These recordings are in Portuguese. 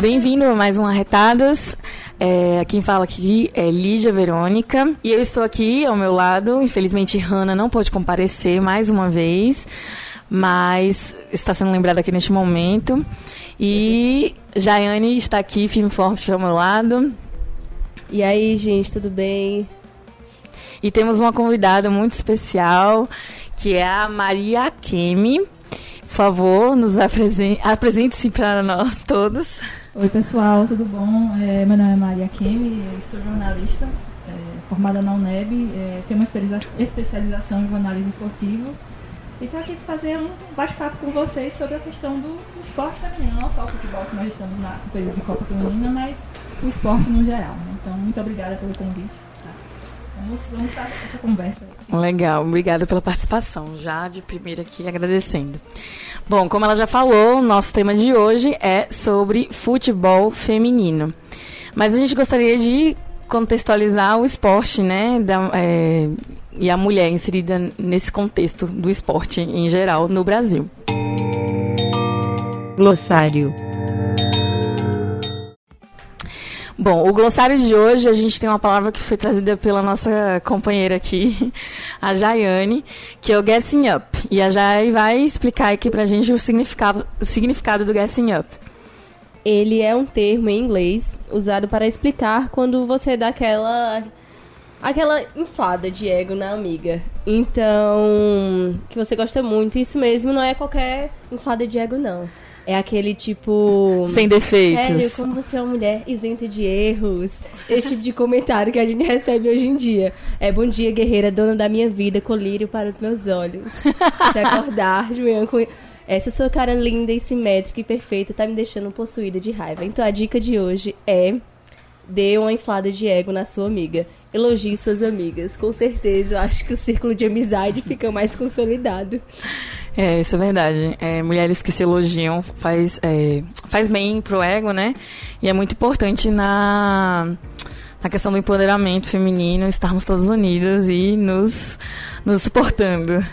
Bem-vindo a mais um Arretadas. É, quem fala aqui é Lídia Verônica. E eu estou aqui ao meu lado. Infelizmente, Hanna não pode comparecer mais uma vez, mas está sendo lembrada aqui neste momento. E Jaiane está aqui, firme forte ao meu lado. E aí, gente, tudo bem? E temos uma convidada muito especial, que é a Maria Kemi. Por favor, nos apresente-se apresente para nós todos. Oi, pessoal, tudo bom? É, meu nome é Maria Kemi, sou jornalista, é, formada na UNEB, é, tenho uma especialização em jornalismo esportivo e estou aqui para fazer um bate-papo com vocês sobre a questão do esporte feminino, não só o futebol que nós estamos no período de Copa Feminina, mas o esporte no geral. Né? Então, muito obrigada pelo convite. Vamos, vamos para essa conversa. Legal, obrigada pela participação. Já de primeira aqui agradecendo. Bom, como ela já falou, nosso tema de hoje é sobre futebol feminino. Mas a gente gostaria de contextualizar o esporte, né? Da, é, e a mulher inserida nesse contexto do esporte em geral no Brasil. Glossário. Bom, o glossário de hoje a gente tem uma palavra que foi trazida pela nossa companheira aqui, a Jaiane, que é o guessing up. E a Jai vai explicar aqui pra gente o significado, significado do guessing up. Ele é um termo em inglês usado para explicar quando você dá aquela aquela inflada de ego na amiga. Então, que você gosta muito, isso mesmo não é qualquer inflada de ego não. É aquele tipo. Sem defeitos. Sério, como você é uma mulher isenta de erros. Esse tipo de comentário que a gente recebe hoje em dia. É bom dia, guerreira, dona da minha vida, colírio para os meus olhos. Se acordar manhã com. Essa sua cara linda e simétrica e perfeita tá me deixando possuída de raiva. Então a dica de hoje é dê uma inflada de ego na sua amiga. Elogie suas amigas. Com certeza, eu acho que o círculo de amizade fica mais consolidado. É, isso é verdade. É, mulheres que se elogiam faz, é, faz bem pro ego, né? E é muito importante na, na questão do empoderamento feminino, estarmos todas unidas e nos, nos suportando.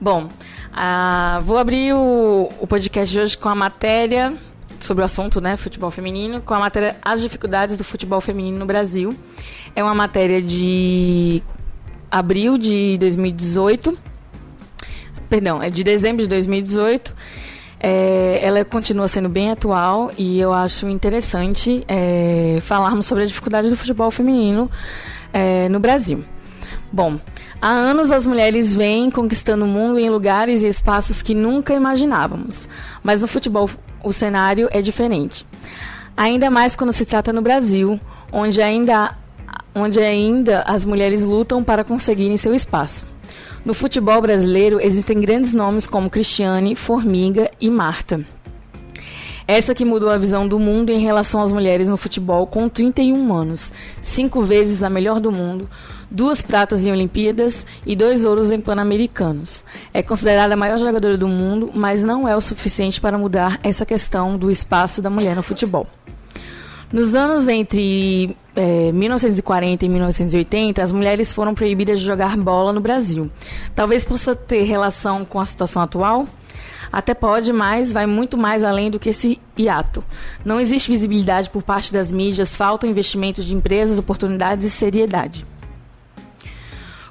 Bom, ah, vou abrir o, o podcast de hoje com a matéria sobre o assunto, né, futebol feminino, com a matéria As dificuldades do futebol feminino no Brasil. É uma matéria de abril de 2018. Perdão, é de dezembro de 2018. É, ela continua sendo bem atual e eu acho interessante é, falarmos sobre a dificuldade do futebol feminino é, no Brasil. Bom, há anos as mulheres vêm conquistando o mundo em lugares e espaços que nunca imaginávamos, mas no futebol o cenário é diferente. Ainda mais quando se trata no Brasil, onde ainda, onde ainda as mulheres lutam para conseguirem seu espaço. No futebol brasileiro existem grandes nomes como Cristiane, Formiga e Marta. Essa que mudou a visão do mundo em relação às mulheres no futebol com 31 anos, cinco vezes a melhor do mundo, duas pratas em Olimpíadas e dois ouros em Pan-Americanos. É considerada a maior jogadora do mundo, mas não é o suficiente para mudar essa questão do espaço da mulher no futebol. Nos anos entre é, 1940 e 1980, as mulheres foram proibidas de jogar bola no Brasil. Talvez possa ter relação com a situação atual? Até pode, mas vai muito mais além do que esse hiato. Não existe visibilidade por parte das mídias, falta investimento de empresas, oportunidades e seriedade.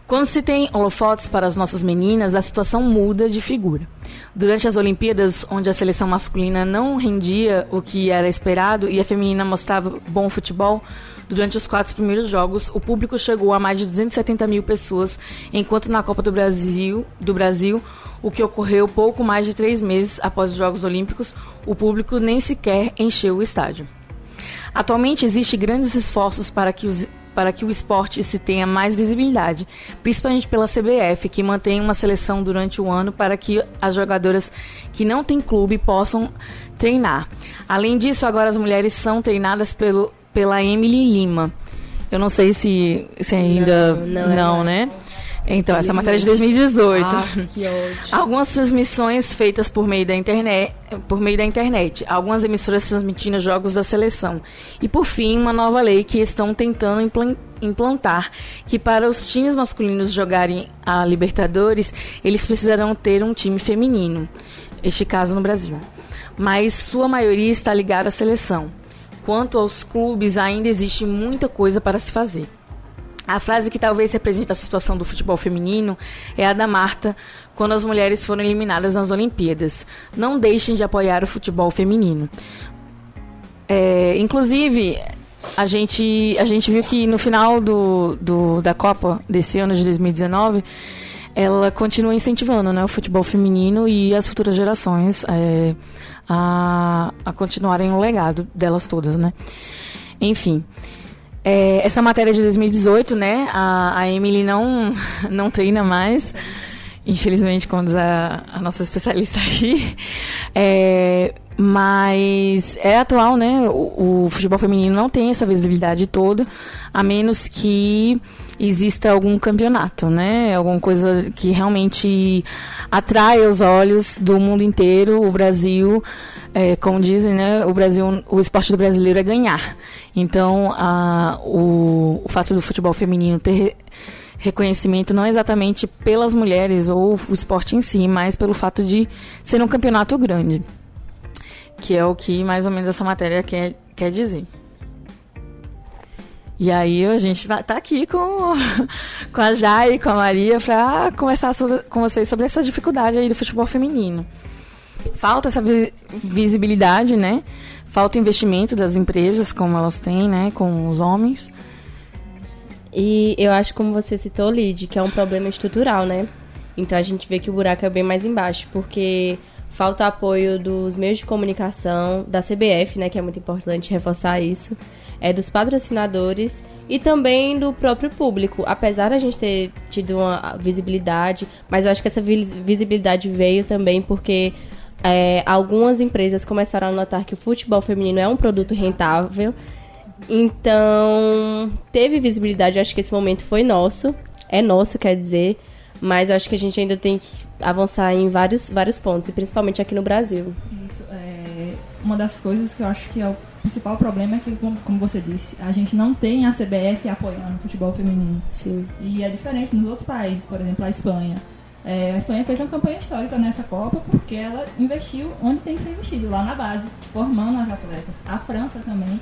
Quando se tem holofotes para as nossas meninas, a situação muda de figura. Durante as Olimpíadas, onde a seleção masculina não rendia o que era esperado e a feminina mostrava bom futebol, durante os quatro primeiros jogos, o público chegou a mais de 270 mil pessoas, enquanto na Copa do Brasil, do Brasil o que ocorreu pouco mais de três meses após os Jogos Olímpicos, o público nem sequer encheu o estádio. Atualmente existem grandes esforços para que os para que o esporte se tenha mais visibilidade, principalmente pela CBF, que mantém uma seleção durante o ano para que as jogadoras que não têm clube possam treinar. Além disso, agora as mulheres são treinadas pelo, pela Emily Lima. Eu não sei se, se ainda. Não, não Não, é né? Então, essa matéria é de 2018. Ah, que ódio. Algumas transmissões feitas por meio da internet, por meio da internet, algumas emissoras transmitindo jogos da seleção. E por fim, uma nova lei que estão tentando implan- implantar, que para os times masculinos jogarem a Libertadores, eles precisarão ter um time feminino. Este caso no Brasil. Mas sua maioria está ligada à seleção. Quanto aos clubes, ainda existe muita coisa para se fazer. A frase que talvez represente a situação do futebol feminino é a da Marta quando as mulheres foram eliminadas nas Olimpíadas. Não deixem de apoiar o futebol feminino. É, inclusive, a gente, a gente viu que no final do, do- da Copa desse ano de 2019, ela continua incentivando né, o futebol feminino e as futuras gerações é, a, a continuarem o legado delas todas, né? Enfim. É, essa matéria é de 2018, né? A, a Emily não, não treina mais. Infelizmente, como diz a, a nossa especialista aqui. É, mas é atual, né? O, o futebol feminino não tem essa visibilidade toda, a menos que exista algum campeonato, né? Alguma coisa que realmente atrai os olhos do mundo inteiro. O Brasil, é, como dizem, né? O Brasil, o esporte do brasileiro é ganhar. Então, a, o, o fato do futebol feminino ter re- reconhecimento não exatamente pelas mulheres ou o esporte em si, mas pelo fato de ser um campeonato grande. Que é o que mais ou menos essa matéria quer, quer dizer. E aí a gente vai estar aqui com, com a Jai e com a Maria para conversar sobre, com vocês sobre essa dificuldade aí do futebol feminino. Falta essa vi- visibilidade, né? Falta investimento das empresas, como elas têm, né? Com os homens. E eu acho, como você citou, Lid, que é um problema estrutural, né? Então a gente vê que o buraco é bem mais embaixo, porque falta apoio dos meios de comunicação, da CBF, né? Que é muito importante reforçar isso. É dos patrocinadores e também do próprio público. Apesar da gente ter tido uma visibilidade, mas eu acho que essa vis- visibilidade veio também porque é, algumas empresas começaram a notar que o futebol feminino é um produto rentável então, teve visibilidade, eu acho que esse momento foi nosso. É nosso, quer dizer. Mas eu acho que a gente ainda tem que avançar em vários, vários pontos, e principalmente aqui no Brasil. Isso, é, uma das coisas que eu acho que é o principal problema é que, como, como você disse, a gente não tem a CBF apoiando o futebol feminino. Sim. E é diferente nos outros países, por exemplo, a Espanha. É, a Espanha fez uma campanha histórica nessa Copa porque ela investiu onde tem que ser investido, lá na base, formando as atletas. A França também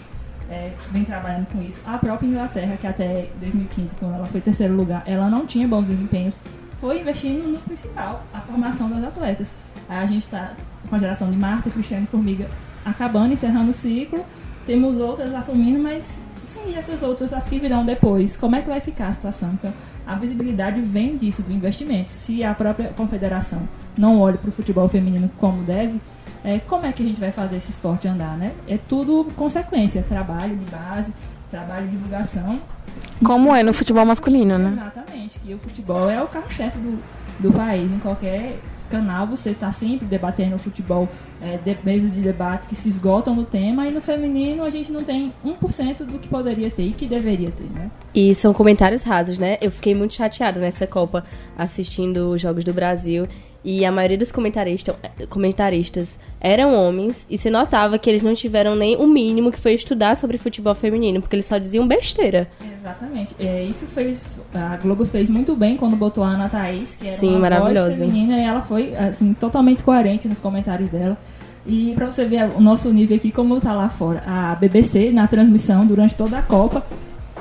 é, vem trabalhando com isso. A própria Inglaterra, que até 2015, quando ela foi terceiro lugar, ela não tinha bons desempenhos, foi investindo no principal, a formação das atletas. Aí a gente está com a geração de Marta, Cristiane Formiga acabando, encerrando o ciclo. Temos outras assumindo, mas sim, essas outras, as que virão depois. Como é que vai ficar a situação? Então, a visibilidade vem disso, do investimento. Se a própria confederação não olha para o futebol feminino como deve, é, como é que a gente vai fazer esse esporte andar, né? É tudo consequência, trabalho de base, trabalho de divulgação. Como é no futebol masculino, né? Exatamente, que o futebol é o carro-chefe do, do país. Em qualquer canal você está sempre debatendo futebol, é, de, mesas de debate que se esgotam no tema, e no feminino a gente não tem 1% do que poderia ter e que deveria ter, né? E são comentários rasos, né? Eu fiquei muito chateada nessa Copa assistindo os Jogos do Brasil. E a maioria dos comentarista, comentaristas eram homens. E se notava que eles não tiveram nem o mínimo que foi estudar sobre futebol feminino, porque eles só diziam besteira. Exatamente. É, isso fez. A Globo fez muito bem quando botou a Ana Thaís, que era Sim, uma maravilhosa. voz feminina, e ela foi assim, totalmente coerente nos comentários dela. E pra você ver o nosso nível aqui, como tá lá fora. A BBC, na transmissão, durante toda a Copa,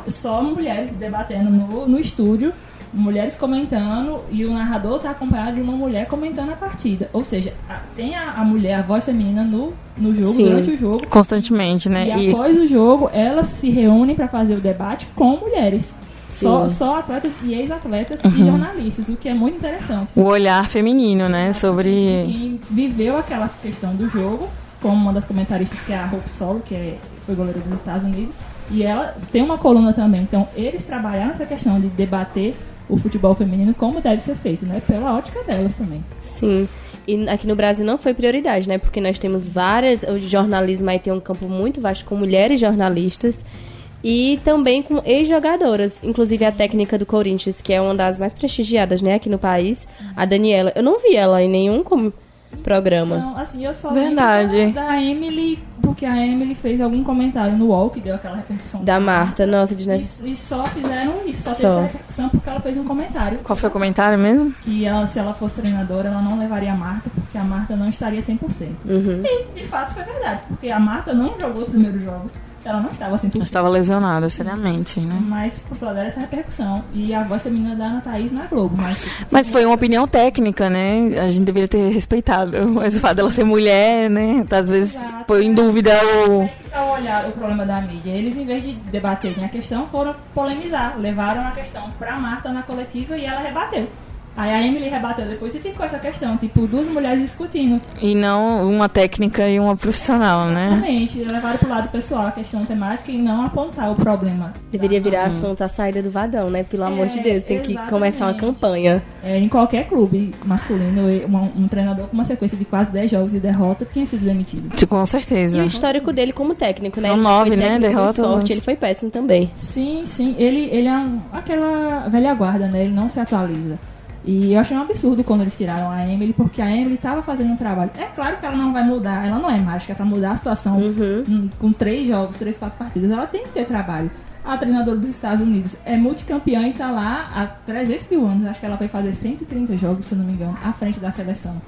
só mulheres debatendo no, no estúdio, mulheres comentando, e o narrador tá acompanhado de uma mulher comentando a partida. Ou seja, a- tem a, a mulher, a voz feminina no, no jogo, Sim. durante o jogo. Constantemente, né? E, E, após o jogo, elas se reúnem para fazer o debate com mulheres. Só, só atletas e ex-atletas Uhum. e jornalistas, o que é muito interessante. o olhar feminino, né? Sobre. Quem viveu aquela questão do jogo, como uma das comentaristas, que é a Hope Solo, que é- foi goleira dos Estados Unidos, E ela tem uma coluna também. Então, eles trabalharam essa questão de debater o futebol feminino como deve ser feito, né? Pela ótica delas também. Sim. E aqui no Brasil não foi prioridade, né? Porque nós temos várias. O jornalismo aí tem um campo muito vasto com mulheres jornalistas e também com ex-jogadoras. Inclusive a técnica do Corinthians, que é uma das mais prestigiadas, né, aqui no país, a Daniela. Eu não vi ela em nenhum com- programa. Então, assim, eu só Verdade. lembro da, da Emily, porque a Emily fez algum comentário no UOL que deu aquela repercussão. Da Marta, nossa, desnecessário. E, e só fizeram isso, só, Só. teve essa repercussão porque ela fez um comentário. Qual foi o comentário mesmo? Que ela, se ela fosse treinadora, ela não levaria a Marta, porque a Marta não estaria 100%. Uhum. E de fato foi verdade, porque a Marta não jogou os primeiros jogos, ela não estava 100%. Eu estava lesionada seriamente, né? Mas por toda essa repercussão. E a voz feminina da Ana Thaís na Globo. Mas, Mas foi uma opinião técnica, né? A gente deveria ter respeitado. Mas o fato dela ser mulher, né? Às vezes Exato. põe em dúvida o. Como é que tá o olhar o problema da mídia? Eles, em vez de debaterem a questão, foram polemizar. Levaram a questão pra Marta na coletiva e ela rebateu. Aí a Emily rebateu depois e ficou essa questão, tipo, duas mulheres discutindo. E não uma técnica e uma profissional, né? Exatamente, levaram pro lado pessoal a questão temática e não apontar o problema. Deveria virar assunto a saída do Vadão, né? Pelo amor de É, Deus, tem que exatamente. começar uma campanha. É, em qualquer clube masculino, um, um treinador com uma sequência de quase 10 jogos de derrota tinha sido demitido. Com E certeza. o histórico dele como técnico, né? São Ele nove, foi né, esporte, mas- ele foi péssimo também. Sim, sim. Ele, ele é um, aquela velha guarda, né? Ele não se atualiza. E eu achei um absurdo quando eles tiraram a Emily, porque a Emily estava fazendo um trabalho. É claro que ela não vai mudar, ela não é mágica para mudar a situação Uhum. hum, com três jogos, três, quatro partidas. Ela tem que ter trabalho. A treinadora dos Estados Unidos é multicampeã e tá lá há 300 mil anos. Acho que ela vai fazer 130 jogos, se eu não me engano, à frente da seleção.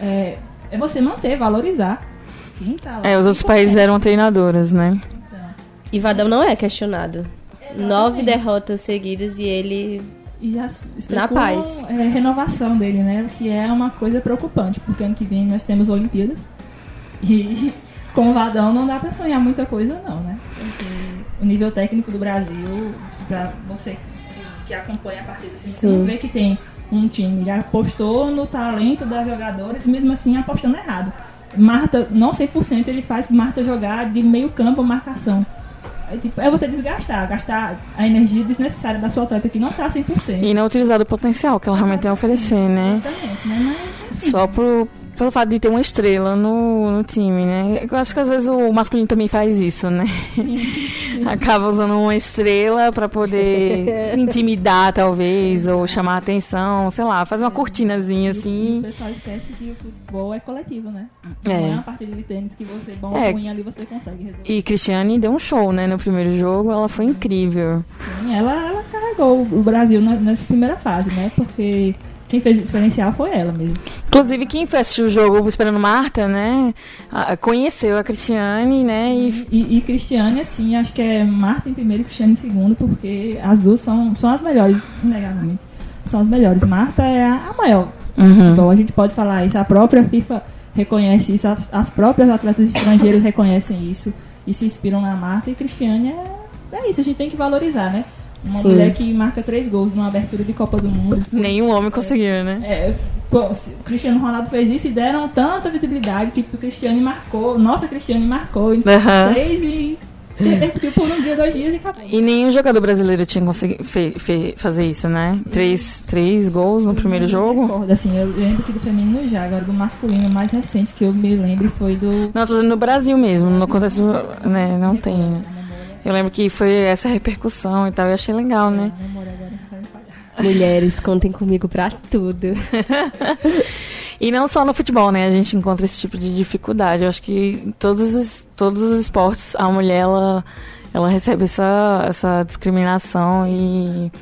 É, é você manter, valorizar. Quem tá lá. É, os outros países eram treinadoras, né? Então, E Vadão não é questionado. Exatamente. Nove derrotas seguidas e ele. E já Na paz. é, renovação dele, né? O que é uma coisa preocupante, porque ano que vem nós temos Olimpíadas. E com o Vadão não dá pra sonhar muita coisa, não, né? Porque o nível técnico do Brasil, pra você que, que acompanha a partida, assim, você Sim. não vê que tem um time, já apostou no talento das jogadoras, mesmo assim apostando errado. Marta, não 100%, ele faz Marta jogar de meio campo marcação. É, tipo, é você desgastar, gastar a energia desnecessária da sua atleta que não tá 100%. E não utilizar o potencial que ela realmente tem a oferecer, né? Exatamente, né? Mas, Só por, pelo fato de ter uma estrela no, no time, né? Eu acho que às vezes o masculino também faz isso, né? Acaba usando uma estrela pra poder intimidar, talvez, ou chamar a atenção, sei lá, fazer uma cortinazinha E o assim. pessoal esquece que o futebol é coletivo, né? É. Não é uma partida de tênis que você, bom É. ruim ali, você consegue resolver. E Cristiane deu um show, né? No primeiro jogo, ela foi incrível. Sim, ela, ela carregou o Brasil na- nessa primeira fase, né? Porque quem fez o diferencial foi ela mesmo. Inclusive, quem foi assistir o jogo esperando Marta, né? Conheceu a Cristiane, né? E E, e Cristiane, assim, acho que é Marta em primeiro e Cristiane em segundo, porque as duas são, são as melhores, inegavelmente. São as melhores. Marta é a, maior. Uhum. Bom, a gente pode falar isso. A própria FIFA reconhece isso, as, as próprias atletas estrangeiras reconhecem isso e se inspiram na Marta. E Cristiane é, é isso, a gente tem que valorizar, né? Uma Sim. mulher que marca três gols numa abertura de Copa do Mundo. nenhum homem conseguiu, né? É, o Cristiano Ronaldo fez isso e deram tanta visibilidade que o Cristiane marcou, nossa Cristiane marcou em Aham. três e repercutiu por um dia, dois dias e acabou. E nenhum jogador brasileiro tinha conseguido fe- fe- fazer isso, né? Três, três gols no primeiro jogo. Recordo, assim, eu lembro que do feminino já, agora do masculino mais recente que eu me lembro foi do. Não, tô no Brasil mesmo, não acontece, né? Não tem, né? Eu lembro que foi essa repercussão e tal, eu achei legal, né? A memória agora vai me falhar. Mulheres, contem comigo pra tudo. E não só no futebol, né? A gente encontra esse tipo de dificuldade. Eu acho que em todos os, todos os esportes, a mulher, ela, ela recebe essa, essa discriminação e,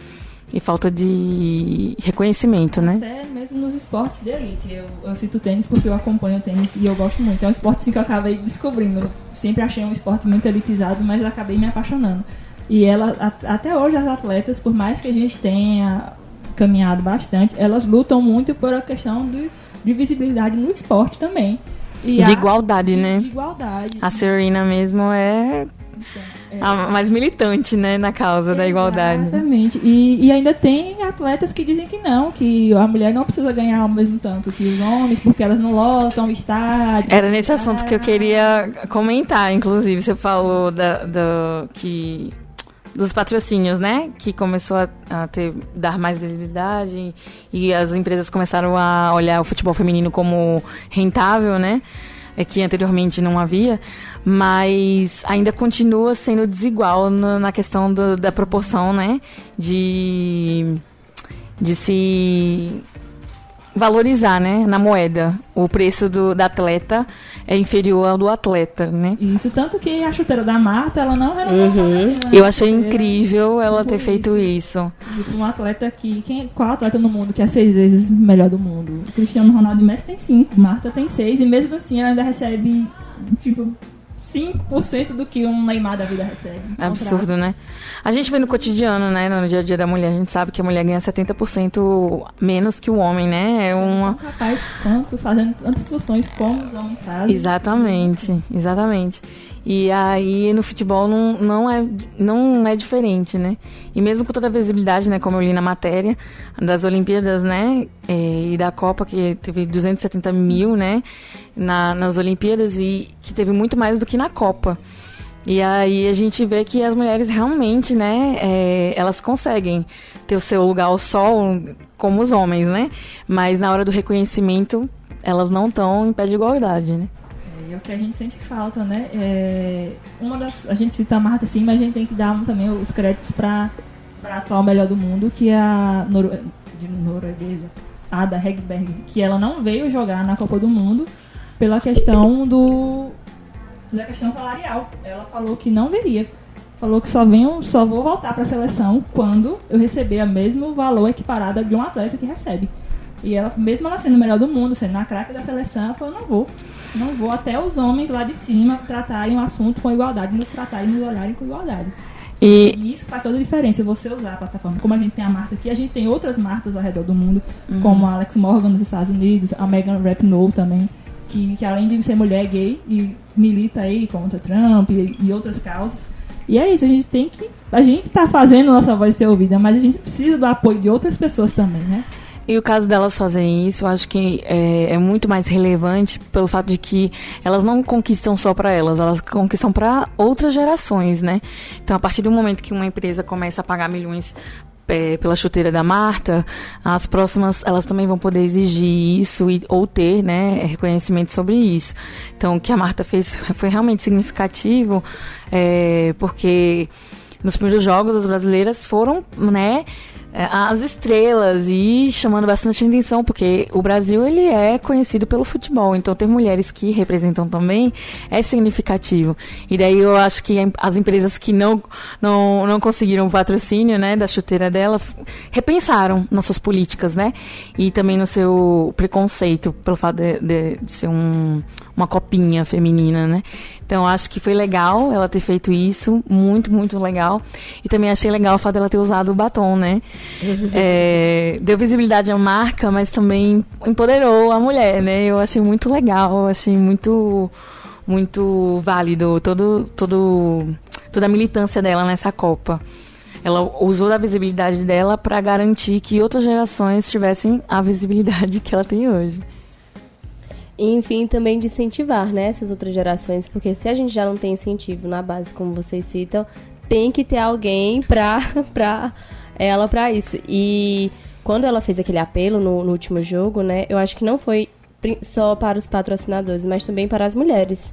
e falta de reconhecimento, né? Até mesmo nos esportes de elite. Eu, eu cito tênis porque eu acompanho o tênis e eu gosto muito. É um esporte assim, que eu acabei descobrindo. Eu sempre achei um esporte muito elitizado, mas acabei me apaixonando. E ela, a- até hoje, as atletas, por mais que a gente tenha caminhado bastante, elas lutam muito por a questão de, de visibilidade no esporte também. E De a- igualdade, né? De igualdade. A Serena mesmo é a mais militante, né, na causa da igualdade. Exatamente. E, e ainda tem atletas que dizem que não, que a mulher não precisa ganhar ao mesmo tanto que os homens, porque elas não lotam o estádio. Era nesse assunto que eu queria comentar, inclusive, você falou da, do, que dos patrocínios, né? Que começou a, a, ter dar mais visibilidade e as empresas começaram a olhar o futebol feminino como rentável, né? É que anteriormente não havia, mas ainda continua sendo desigual na, na questão do, da proporção, né? De de se valorizar, né, na moeda. O preço do, da atleta é inferior ao do atleta, né? Isso, tanto que a chuteira da Marta, ela não renovou. Uhum. Assim, Eu achei incrível ela ter feito isso. isso. Um atleta aqui, quem, qual atleta no mundo que é seis vezes melhor do mundo? O Cristiano Ronaldo Messi tem cinco, Marta tem seis, e mesmo assim ela ainda recebe, tipo, 5% do que um Neymar da vida recebe. É absurdo, né? A gente vê no cotidiano, né? No dia a dia da mulher, a gente sabe que a mulher ganha 70% menos que o homem, né? É uma. Capaz tanto, fazendo tantas funções como os homens fazem. Exatamente, exatamente. E aí no futebol não, não, é, não é diferente, né? E mesmo com toda a visibilidade, né, como eu li na matéria, das Olimpíadas, né, é, e da Copa, que teve 270 mil, né, na, nas Olimpíadas, e que teve muito mais do que na Copa. E aí a gente vê que as mulheres realmente, né, é, elas conseguem ter o seu lugar ao sol como os homens, né? Mas na hora do reconhecimento, elas não estão em pé de igualdade, né? É o que a gente sente falta, né? É, uma das, a gente cita a Marta sim, mas a gente tem que dar também os créditos para a atual melhor do mundo, que é a Noro, de norueguesa, Ada Hegberg, que ela não veio jogar na Copa do Mundo pela questão do da questão salarial. Ela falou que não veria. Falou que só venho, só vou voltar para a seleção quando eu receber o mesmo valor equiparado de um atleta que recebe. E ela, mesmo ela sendo melhor do mundo, sendo na craque da seleção, ela falou, não vou. Não vou até os homens lá de cima tratarem o assunto com igualdade, nos tratarem e nos olharem com igualdade. E... e... isso faz toda a diferença, você usar a plataforma. Como a gente tem a Marta aqui, a gente tem outras marcas ao redor do mundo, uhum. como a Alex Morgan nos Estados Unidos, a Megan Rapinoe também, que, que além de ser mulher gay e milita aí contra Trump e, e outras causas. E é isso, a gente tem que. A gente está fazendo nossa voz ser ouvida, mas a gente precisa do apoio de outras pessoas também, né? E o caso delas fazerem isso, eu acho que é, é muito mais relevante pelo fato de que elas não conquistam só para elas, elas conquistam para outras gerações, né? Então, a partir do momento que uma empresa começa a pagar milhões é, pela chuteira da Marta, as próximas elas também vão poder exigir isso e, ou ter né, reconhecimento sobre isso. Então, o que a Marta fez foi realmente significativo, é, porque nos primeiros jogos as brasileiras foram, né? É, as estrelas e chamando bastante atenção, porque o Brasil ele é conhecido pelo futebol, então ter mulheres que representam também é significativo. E daí eu acho que as empresas que não, não, não conseguiram o patrocínio né, da chuteira dela repensaram nossas políticas, né? E também no seu preconceito pelo fato de, de, de ser um, uma copinha feminina, né? Então acho que foi legal ela ter feito isso, muito, muito legal. E também achei legal o fato dela ter usado o batom, né? é, deu visibilidade à marca, mas também empoderou a mulher, né? Eu achei muito legal, achei muito, muito válido todo, todo, toda a militância dela nessa Copa ela usou da visibilidade dela para garantir que outras gerações tivessem a visibilidade que ela tem hoje. E, enfim, também de incentivar, né, essas outras gerações, porque se a gente já não tem incentivo na base, como vocês citam, tem que ter alguém pra, pra ela pra isso. E quando ela fez aquele apelo no, no último jogo, né, eu acho que não foi só para os patrocinadores, mas também para as mulheres.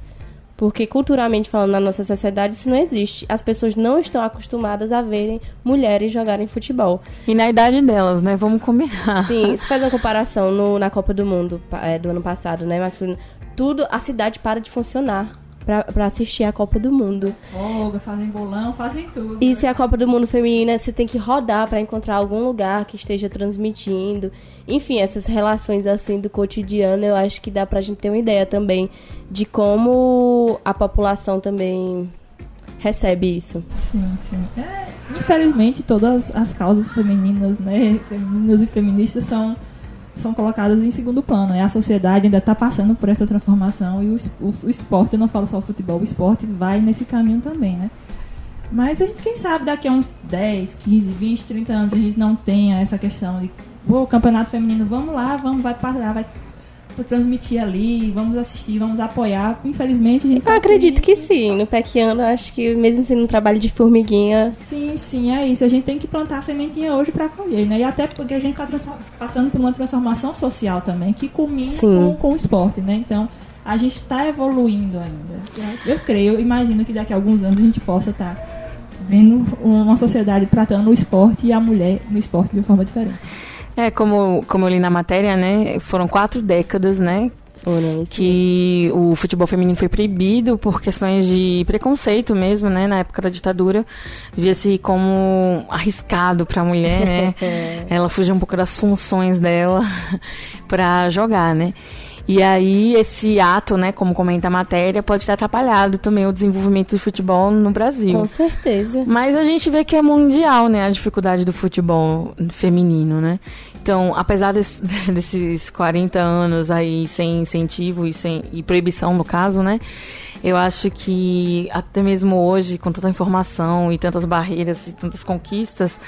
Porque culturalmente falando na nossa sociedade isso não existe. As pessoas não estão acostumadas a verem mulheres jogarem futebol. E na idade delas, né? Vamos combinar. Sim, se faz uma comparação no, na Copa do Mundo é, do ano passado, né? Mas tudo, a cidade para de funcionar para assistir a Copa do Mundo. Folga, fazem bolão, fazem tudo. E né? se a Copa do Mundo feminina, você tem que rodar para encontrar algum lugar que esteja transmitindo. Enfim, essas relações assim do cotidiano, eu acho que dá pra gente ter uma ideia também de como a população também recebe isso. Sim, sim. É, infelizmente, todas as causas femininas, né, femininas e feministas são são colocadas em segundo plano. E a sociedade ainda está passando por essa transformação e o, o, o, esporte, eu não falo só o futebol, o esporte vai nesse caminho também, né? Mas a gente, quem sabe, daqui a uns 10, 15, 20, 30 anos a gente não tenha essa questão de, pô, campeonato feminino, vamos lá, vamos, vai parar, vai transmitir ali, vamos assistir, vamos apoiar. Infelizmente, a gente Eu acredito que sim. No Pequiano, acho que mesmo sendo um trabalho de formiguinha, Sim, sim, é isso. A gente tem que plantar a sementinha hoje para colher, né? E até porque a gente está passando por uma transformação social também, que culmina com, com o esporte, né? Então, a gente está evoluindo ainda. Eu creio, eu imagino que daqui a alguns anos a gente possa estar vendo uma sociedade tratando o esporte e a mulher no esporte de uma forma diferente. É, como, como eu li na matéria, né? Foram quatro décadas, né? foram isso. que o futebol feminino foi proibido por questões de preconceito mesmo, né? Na época da ditadura, via-se como arriscado para a mulher, né? Ela fugia um pouco das funções dela para jogar, né? E aí esse ato, né, como comenta a matéria, pode ter atrapalhado também o desenvolvimento do futebol no Brasil. Com certeza. Mas a gente vê que é mundial, né, a dificuldade do futebol feminino, né? Então, apesar desse- desses 40 anos aí sem incentivo e sem e proibição no caso, né? Eu acho que até mesmo hoje, com tanta informação e tantas barreiras e tantas conquistas,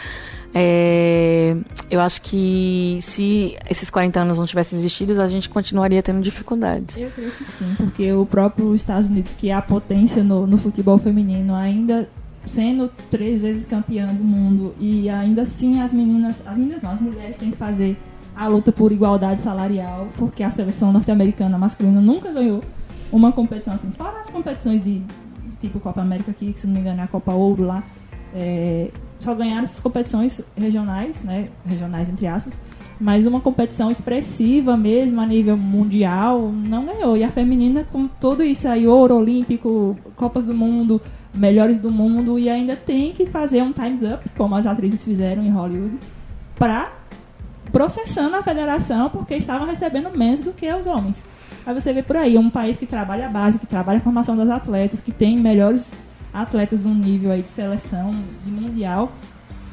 é, eu acho que se esses 40 anos não tivessem existido, a gente continuaria tendo dificuldades. Eu creio que sim, porque o próprio Estados Unidos, que é a potência no, no futebol feminino, ainda sendo três vezes campeã do mundo e ainda assim as meninas, as meninas não, as mulheres têm que fazer a luta por igualdade salarial, porque a seleção norte-americana masculina nunca ganhou uma competição assim, fora as competições de tipo Copa América aqui, que se não me engano é a Copa Ouro lá, é, só ganharam essas competições regionais, né, regionais entre aspas, mas uma competição expressiva mesmo a nível mundial não ganhou. E a feminina, com tudo isso aí, ouro olímpico, Copas do Mundo, melhores do mundo, e ainda tem que fazer um times up, como as atrizes fizeram em Hollywood, para processando a federação, porque estavam recebendo menos do que os homens. Aí você vê por aí, um país que trabalha a base, que trabalha a formação das atletas, que tem melhores atletas num nível aí de seleção, de mundial,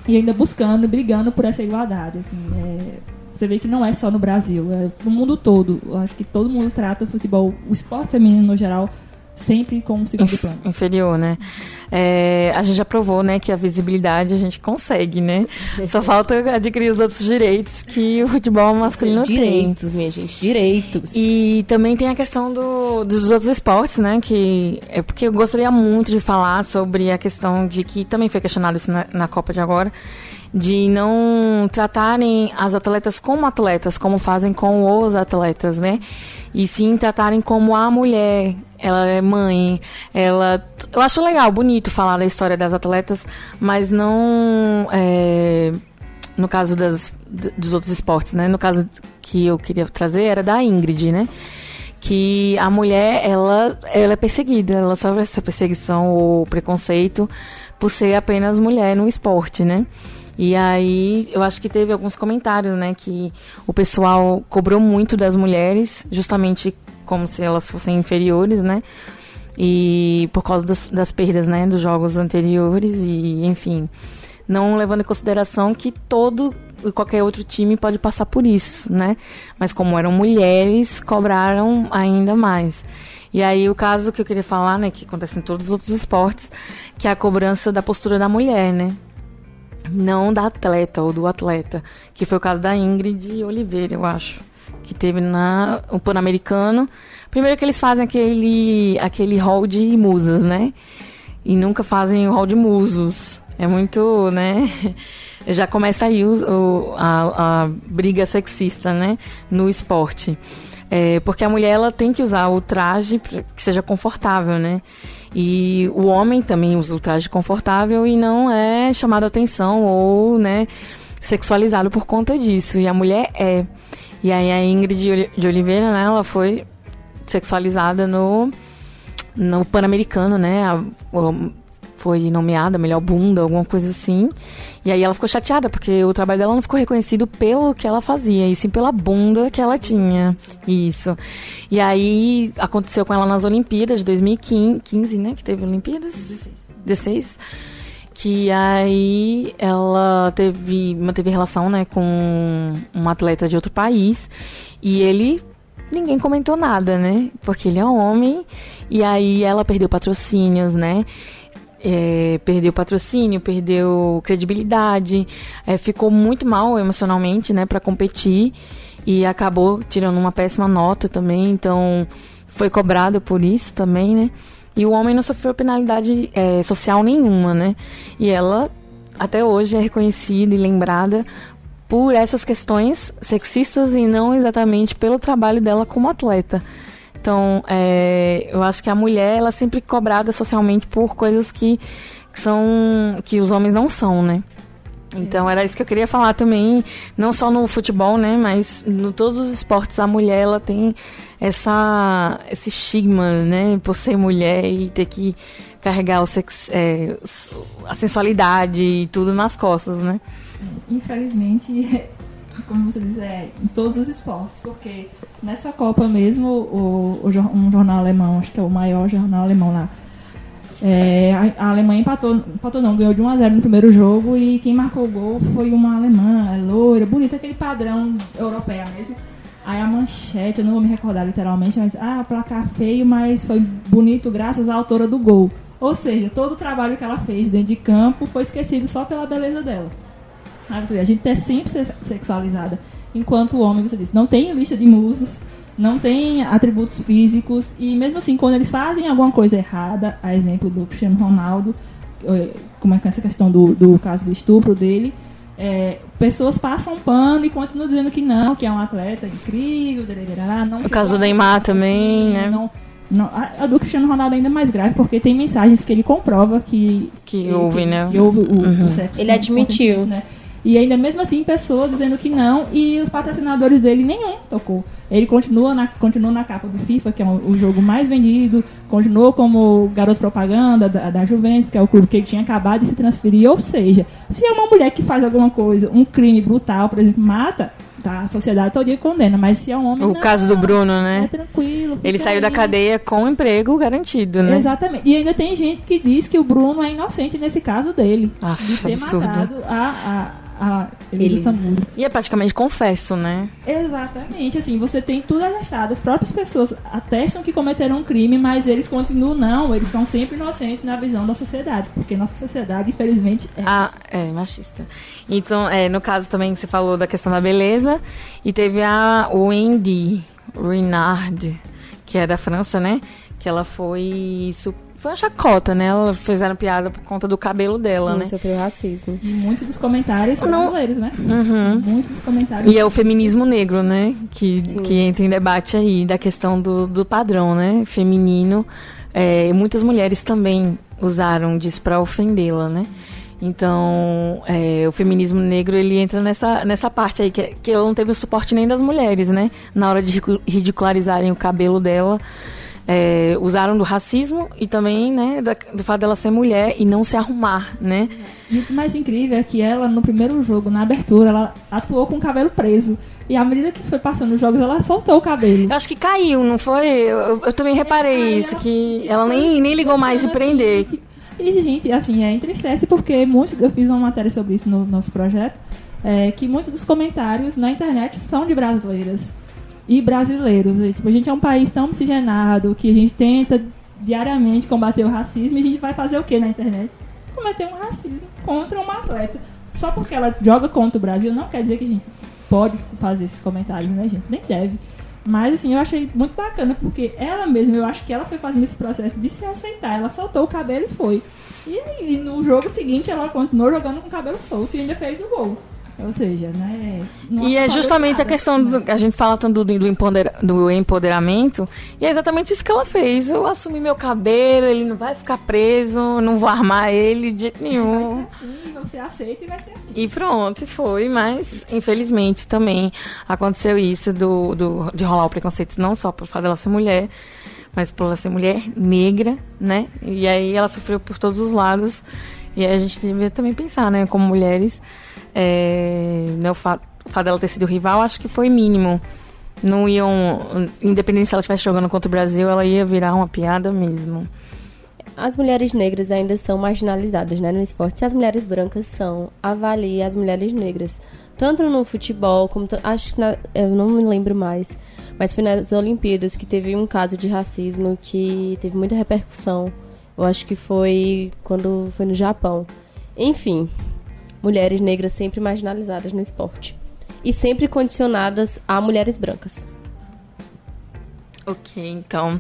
e ainda buscando, brigando por essa igualdade. Assim, é, você vê que não é só no Brasil, é no mundo todo. Eu acho que todo mundo trata o futebol, o esporte feminino no geral, sempre como segundo Inf- plano. inferior, né? É, a gente já provou, né, que a visibilidade a gente consegue, né? Só falta adquirir os outros direitos que o futebol masculino tem. Direitos, minha gente, direitos. E também tem a questão do- dos outros esportes, né? Que é porque eu gostaria muito de falar sobre a questão de que também foi questionado isso na, na Copa de agora, de não tratarem as atletas como atletas, como fazem com os atletas, né? E sim tratarem como a mulher. Ela é mãe, ela. Eu acho legal, bonito falar da história das atletas, mas não. é, no caso das, dos outros esportes, né? No caso que eu queria trazer era da Ingrid, né? Que a mulher, ela, ela é perseguida, ela sofre essa perseguição ou preconceito por ser apenas mulher no esporte, né? E aí, eu acho que teve alguns comentários, né? Que o pessoal cobrou muito das mulheres, justamente como se elas fossem inferiores, né? E por causa das, das perdas, né? Dos jogos anteriores e, enfim não levando em consideração que todo e qualquer outro time pode passar por isso, né? Mas como eram mulheres, cobraram ainda mais. E aí o caso que eu queria falar, né, que acontece em todos os outros esportes, que é a cobrança da postura da mulher, né? Não da atleta ou do atleta, que foi o caso da Ingrid Oliveira, eu acho, que teve na o Pan-Americano. Primeiro que eles fazem aquele aquele hall de musas, né? E nunca fazem o hall de musos. É muito, né? Já começa aí o, o- a, a briga sexista, né? No esporte. É, porque a mulher ela tem que usar o traje que seja confortável, né? E o homem também usa o traje confortável e não é chamado a atenção ou, né, sexualizado por conta disso. E a mulher é. E aí a Ingrid de Oli- de Oliveira, né, ela foi sexualizada no no Pan-Americano, né? a- o- foi nomeada melhor bunda, alguma coisa assim. E aí ela ficou chateada, porque o trabalho dela não ficou reconhecido pelo que ela fazia, e sim pela bunda que ela tinha. Isso. E aí aconteceu com ela nas Olimpíadas de 2015, né? Que teve Olimpíadas? 16. Que aí ela teve, manteve relação, né, com um atleta de outro país. E ele ninguém comentou nada, né? Porque ele é homem. E aí ela perdeu patrocínios, né? É, perdeu patrocínio, perdeu credibilidade, é, ficou muito mal emocionalmente, né, para competir e acabou tirando uma péssima nota também, então foi cobrado por isso também, né? E o homem não sofreu penalidade é, social nenhuma, né? E ela até hoje é reconhecida e lembrada por essas questões sexistas e não exatamente pelo trabalho dela como atleta. Então, é, eu acho que a mulher ela é sempre cobrada socialmente por coisas que, que são que os homens não são, né? Então era isso que eu queria falar também, não só no futebol, né, mas no todos os esportes a mulher ela tem essa esse estigma, né, por ser mulher e ter que carregar o sex, é, a sensualidade e tudo nas costas, né? Infelizmente, como você diz, é em todos os esportes, porque nessa Copa mesmo, o, o, um jornal alemão, acho que é o maior jornal alemão lá, é, a, a, Alemanha empatou, empatou não, ganhou de 1 a 0 no primeiro jogo e quem marcou o gol foi uma alemã, é loira, bonita, aquele padrão europeia mesmo. Aí a manchete, eu não vou me recordar literalmente, mas ah, placar feio, mas foi bonito graças à autora do gol. Ou seja, todo o trabalho que ela fez dentro de campo foi esquecido só pela beleza dela. A gente é sempre sexualizada. Enquanto o homem, você disse, não tem lista de musos, não tem atributos físicos e mesmo assim quando eles fazem alguma coisa errada, a exemplo do Cristiano Ronaldo, eh, como é que é essa questão do, do caso do estupro dele, é, pessoas passam pano e continuam dizendo que não, que é um atleta incrível, não o caso do Neymar também, né? Não, não, a, a, do Cristiano Ronaldo ainda é mais grave porque tem mensagens que ele comprova que que houve, né? Que houve o, uhum. o sexo. Ele admitiu, né? E ainda mesmo assim, pessoas dizendo que não, e os patrocinadores dele nenhum tocou. Ele continua na, continua na capa do FIFA, que é o, o jogo mais vendido, continuou como garoto propaganda da, da, Juventus, que é o clube que ele tinha acabado de se transferir. Ou seja, se é uma mulher que faz alguma coisa, um crime brutal, por exemplo, mata, tá, a sociedade todo dia condena, mas se é um homem. O não, caso do Bruno, né? É tranquilo. Ele saiu da cadeia com emprego garantido, né? Exatamente. E ainda tem gente que diz que o Bruno é inocente nesse caso dele. Ah, de ter absurdo. matado a, a a Elisa Ele... Samuro. E é praticamente confesso, né? Exatamente, assim, você tem tudo atestado. As próprias pessoas atestam que cometeram um crime, mas eles continuam, não, eles são sempre inocentes na visão da sociedade, porque nossa sociedade, infelizmente, é. Ah, é, machista. Então, é, no caso também que você falou da questão da beleza, e teve a Wendy Renard, que é da França, né? Que ela foi super foi uma chacota, né? Ela fizeram piada por conta do cabelo dela, Sim, né? sofreu racismo. E muitos dos comentários são Não. brasileiros, né? Uhum. Muitos dos comentários. E é o feminismo negro, né? Que, que entra em debate aí da questão do, do padrão, né? Feminino. É, muitas mulheres também usaram disso para ofendê-la, né? Então, é, o feminismo negro ele entra nessa, nessa parte aí, que, que ela não teve o suporte nem das mulheres, né? Na hora de ridicularizarem o cabelo dela é, usaram do racismo e também né, da, do fato dela ser mulher e não se arrumar, né? E o mais incrível é que ela, no primeiro jogo, na abertura, ela atuou com o cabelo preso. E à medida que foi passando os jogos, ela soltou o cabelo. Eu acho que caiu, não foi? Eu, eu também reparei é, isso, ela, que ela nem, nem ligou mais de prender. Assim, e, gente, assim, é entristece porque muitos, eu fiz uma matéria sobre isso no nosso projeto, é, que muitos dos comentários na internet são de brasileiras e brasileiros. E, tipo, a gente é um país tão miscigenado que a gente tenta diariamente combater o racismo e a gente vai fazer o que na internet? Cometer um racismo contra uma atleta. Só porque ela joga contra o Brasil não quer dizer que a gente pode fazer esses comentários, né, gente? Nem deve. Mas, assim, eu achei muito bacana, porque ela mesma, eu acho que ela foi fazendo esse processo de se aceitar. Ela soltou o cabelo e foi. E, e no jogo seguinte, ela continuou jogando com o cabelo solto e ainda fez o gol. Ou seja, né? E é justamente a questão né? do, a gente fala tanto do, do, empoder, do empoderamento e é exatamente isso que ela fez. Eu assumi meu cabelo, ele não vai ficar preso, não vou armar ele de jeito nenhum. Vai ser assim, você aceita e vai ser assim. E pronto, foi. Mas infelizmente também aconteceu isso do, do de rolar o preconceito não só por fato dela ser mulher, mas por ela ser mulher negra, né? E aí ela sofreu por todos os lados. E aí a gente devia também pensar, né, como mulheres é, né, o, fato, dela ter sido rival, acho que foi mínimo. Não iam. Independente se ela estivesse jogando contra o Brasil, ela ia virar uma piada mesmo. As mulheres negras ainda são marginalizadas né, no esporte. Se as mulheres brancas são, avalie as mulheres negras. Tanto no futebol, como. Acho que. Na, eu não me lembro mais. Mas foi nas Olimpíadas que teve um caso de racismo que teve muita repercussão Eu acho que foi quando foi no Japão. Enfim, mulheres negras sempre marginalizadas no esporte. E sempre condicionadas a mulheres brancas. Ok, então.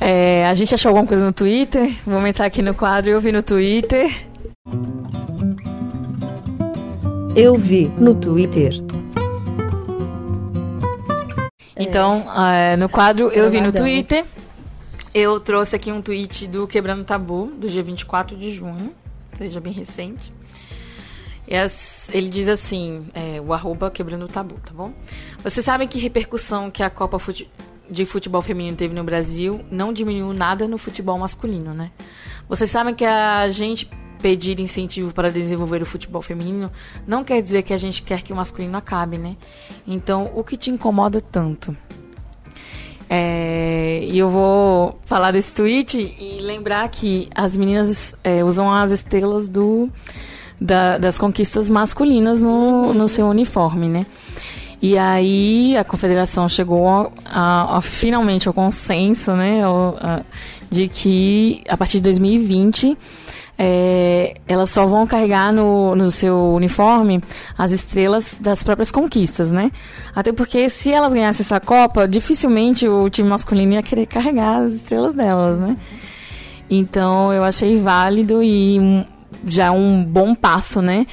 é, a gente achou alguma coisa no Twitter. Vamos entrar aqui no quadro Eu Vi no Twitter. Eu vi no Twitter. Então, é, no quadro Eu Vi no. Twitter, eu trouxe aqui um tweet do Quebrando Tabu, do dia 24 de junho, seja bem recente. E as- ele diz assim, é, o arroba Quebrando Tabu, tá bom? Vocês sabem que repercussão que a Copa Fute- de Futebol Feminino teve no Brasil não diminuiu nada no futebol masculino, né? Vocês sabem que a gente pedir incentivo para desenvolver o futebol feminino não quer dizer que a gente quer que o masculino acabe, né? Então, o que te incomoda tanto? É, e eu vou falar desse tweet e lembrar que as meninas é, usam as estrelas do, da- das conquistas masculinas no, no seu uniforme, né? E aí a confederação chegou a- a- a- finalmente ao consenso, né, de que a partir de 2020 é, elas só vão carregar no, no seu uniforme as estrelas das próprias conquistas, né? Até porque se elas ganhassem essa Copa, dificilmente o time masculino ia querer carregar as estrelas delas, né? Então eu achei válido e já um bom passo, né?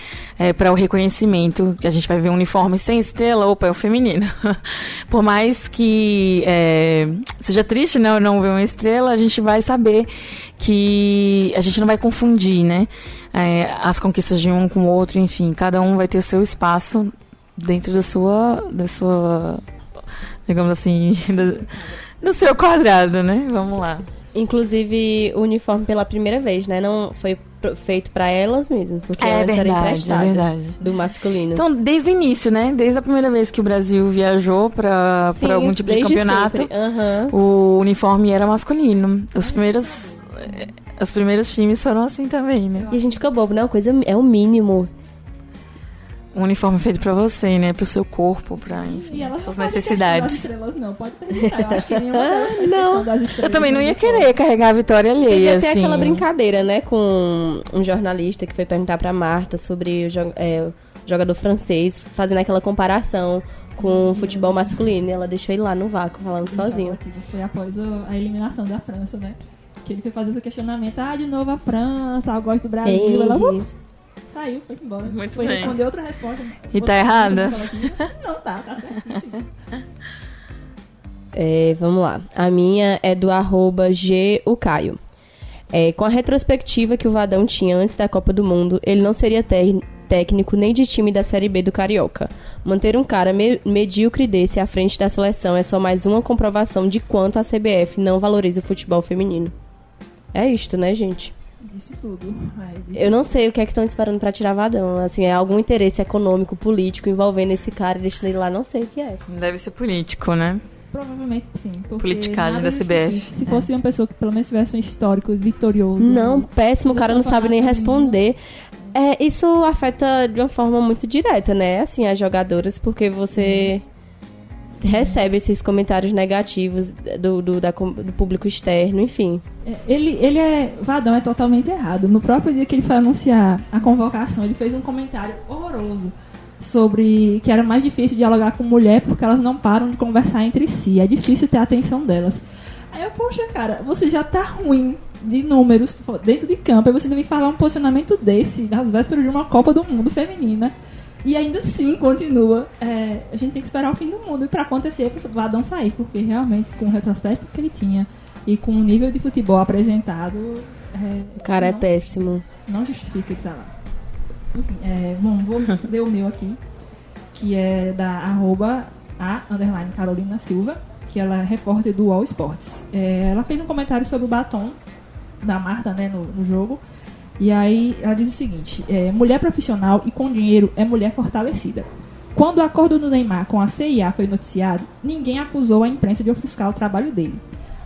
para o reconhecimento, que a gente vai ver um uniforme sem estrela, opa, é o feminino. Por mais que é, seja triste né, não ver uma estrela, a gente vai saber que a gente não vai confundir, né? é, as conquistas de um com o outro, enfim, cada um vai ter o seu espaço dentro da sua, da sua, digamos assim, do, do seu quadrado, né? Vamos lá. Inclusive, o uniforme pela primeira vez, né? Não foi feito pra elas mesmas, porque É era verdade, é emprestado verdade. do masculino. Então, desde o início, né? Desde a primeira vez que o Brasil viajou para algum tipo de campeonato. Aham. o uniforme era masculino. Os primeiros, eh, os primeiros times foram assim também, né? E a gente fica bobo, né? Uma coisa é o mínimo. Um uniforme feito para você, né? Pro seu corpo, para E suas fazem necessidades. estrelas, não. Pode perguntar. Eu acho que nenhuma delas faz Não. questão das estrelas. Eu também não no ia querer carregar a vitória Teve alheia, até assim. aquela brincadeira, né? Com um jornalista que foi perguntar pra Marta sobre o, jo- é, o jogador francês, fazendo aquela comparação com o futebol masculino. E ela deixou ele lá no vácuo, falando sozinho. Foi após o- a eliminação da França, né? Que ele foi fazer esse questionamento. Ah, de novo a França, eu gosto do Brasil. Ei. Ela ups, saiu, foi embora. Muito foi bem. responder outra resposta. E tá errada? Não, tá, tá certíssimo. É, vamos lá. A minha é do arroba G o Caio. É, com a retrospectiva que o Vadão tinha antes da Copa do Mundo, ele não seria té- técnico nem de time da Série B do Carioca. Manter um cara me- medíocre desse à frente da seleção é só mais uma comprovação de quanto a CBF não valoriza o futebol feminino. É isto, né, gente? Disse tudo. É, disse Eu não sei o que é que estão esperando pra tirar Vadão. Assim, é algum interesse econômico, político envolvendo esse cara e deixando ele lá, não sei o que é. Deve ser político, né? Provavelmente sim. Politicagem da CBF. Se é. fosse uma pessoa que pelo menos tivesse um histórico vitorioso. Não, péssimo, o cara não sabe nem responder. É, isso afeta de uma forma muito direta, né? Assim, as jogadoras, porque você recebe esses comentários negativos do, do, da do público externo, enfim. É, Ele, ele é. Vadão é totalmente errado. No próprio dia que ele foi anunciar a convocação, ele fez um comentário horroroso sobre que era mais difícil dialogar com mulher porque elas não param de conversar entre si. É difícil ter a atenção delas. Aí eu, poxa, cara, você já tá ruim de números dentro de campo, aí você deve falar um posicionamento desse nas vésperas de uma Copa do Mundo feminina. E ainda assim continua. é, a gente tem que esperar o fim do mundo e pra acontecer pro Vadão sair, porque realmente com o retrospecto que ele tinha e com o nível de futebol apresentado, é, O cara é não, péssimo. não justifica ele estar lá. Enfim, é, bom, vou ler o meu aqui, que é da arroba a underline Carolina Silva, que ela é repórter do All Sports. É, ela fez um comentário sobre o batom da Marta né, no, no jogo. E aí ela diz o seguinte: é, mulher profissional e com dinheiro é mulher fortalecida. Quando o acordo do Neymar com a CIA foi noticiado, ninguém acusou a imprensa de ofuscar o trabalho dele.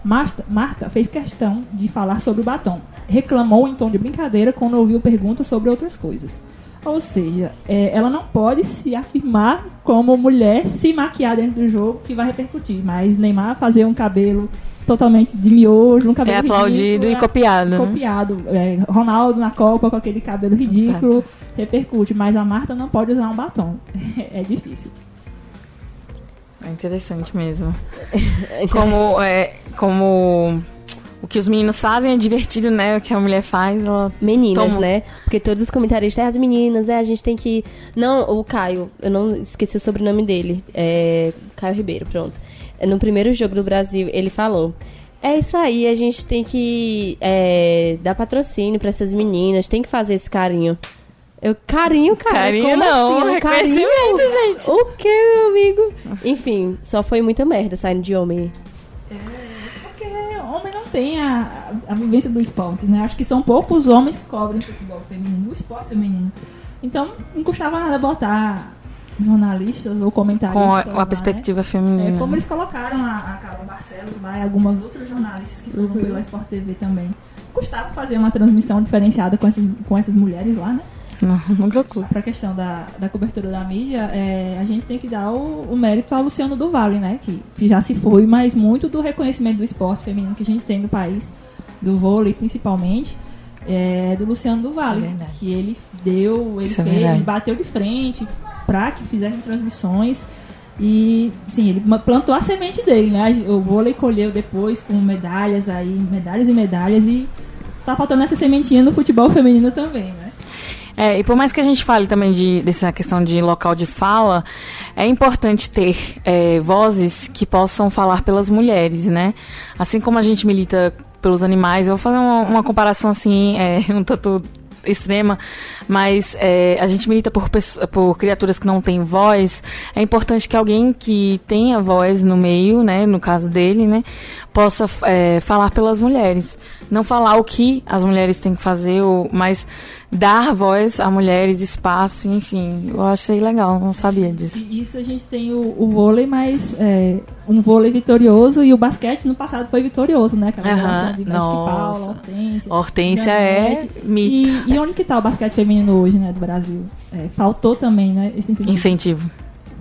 Marta, Marta fez questão de falar sobre o batom. Reclamou em tom de brincadeira quando ouviu perguntas sobre outras coisas. Ou seja, é, ela não pode se afirmar como mulher se maquiar dentro do jogo que vai repercutir. Mas Neymar fazer um cabelo totalmente de miojo, um cabelo É aplaudido ridículo, e copiado. né? copiado. É, Ronaldo na Copa com aquele cabelo ridículo repercute, mas a Marta não pode usar um batom. É difícil. É interessante mesmo. Como, é, como o que os meninos fazem é divertido, né? O que a mulher faz, ela Meninas, Toma. né? Porque todos os comentaristas, é as meninas, é, a gente tem que. Não, o Caio, eu não esqueci o sobrenome dele. É. Caio Ribeiro, pronto. É, No primeiro jogo do Brasil, ele falou. É isso aí, a gente tem que é, dar patrocínio pra essas meninas, tem que fazer esse carinho. Eu, carinho, cara. Carinho como não, assim? Um reconhecimento, gente. O que, meu amigo? Enfim, só foi muita merda saindo de homem. Porque homem não tem a, a vivência do esporte, né? Acho que são poucos homens que cobrem futebol feminino, o esporte feminino. Então, não custava nada botar jornalistas ou comentaristas. com a, a perspectiva né? feminina. É, como eles colocaram a, a Carla Barcelos lá e algumas outras jornalistas que foram pela Sport TV também. Custava fazer uma transmissão diferenciada com essas, com essas mulheres lá, né? Não, cu. Para a questão da, da cobertura da mídia, é, a gente tem que dar o, o mérito ao Luciano do Vale, né? Que, que já se foi, mas muito do reconhecimento do esporte feminino que a gente tem no país, do vôlei principalmente, é do Luciano do Vale. É que ele deu, ele, Isso é fez, ele bateu de frente para que fizessem transmissões. E, sim, ele plantou a semente dele, né? O vôlei colheu depois com medalhas aí, medalhas e medalhas. E tá faltando essa sementinha no futebol feminino também, né? É, e por mais que a gente fale também de, dessa questão de local de fala, é importante ter é, vozes que possam falar pelas mulheres, né? Assim como a gente milita pelos animais, eu vou fazer uma, uma comparação assim, é, um tanto extrema, mas é, a gente milita por, por criaturas que não têm voz. É importante que alguém que tenha voz no meio, né, no caso dele, né, possa é, falar pelas mulheres. Não falar o que as mulheres têm que fazer, ou, mas dar voz a mulheres, espaço, enfim. Eu achei legal, não sabia disso. E isso a gente tem o, o vôlei, mas é, um vôlei vitorioso e o basquete no passado foi vitorioso, né? Aquela relação de. Paula, Hortência. Hortência é mito. E, e onde que tá o basquete feminino hoje, né, do Brasil? É, faltou também, né, esse incentivo. Incentivo.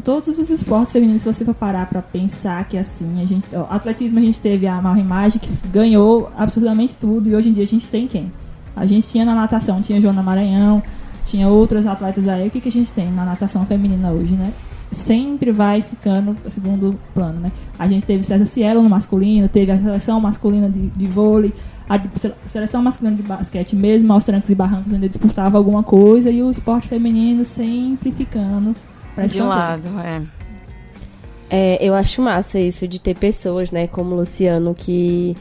Todos os esportes femininos, se você for parar pra pensar que assim, a gente, ó, atletismo a gente teve a Mauro Imagem que ganhou absurdamente tudo e hoje em dia a gente tem quem? A gente tinha na natação, tinha Joana Maranhão, tinha outras atletas aí. O que, que a gente tem na natação feminina hoje, né? Sempre vai ficando segundo plano, né? A gente teve César Cielo no masculino, teve a seleção masculina de, de vôlei, a seleção masculina de basquete mesmo, aos trancos e barrancos ainda disputava alguma coisa e o esporte feminino sempre ficando pra De lado, é. É, eu acho massa isso de ter pessoas, né, como o Luciano, que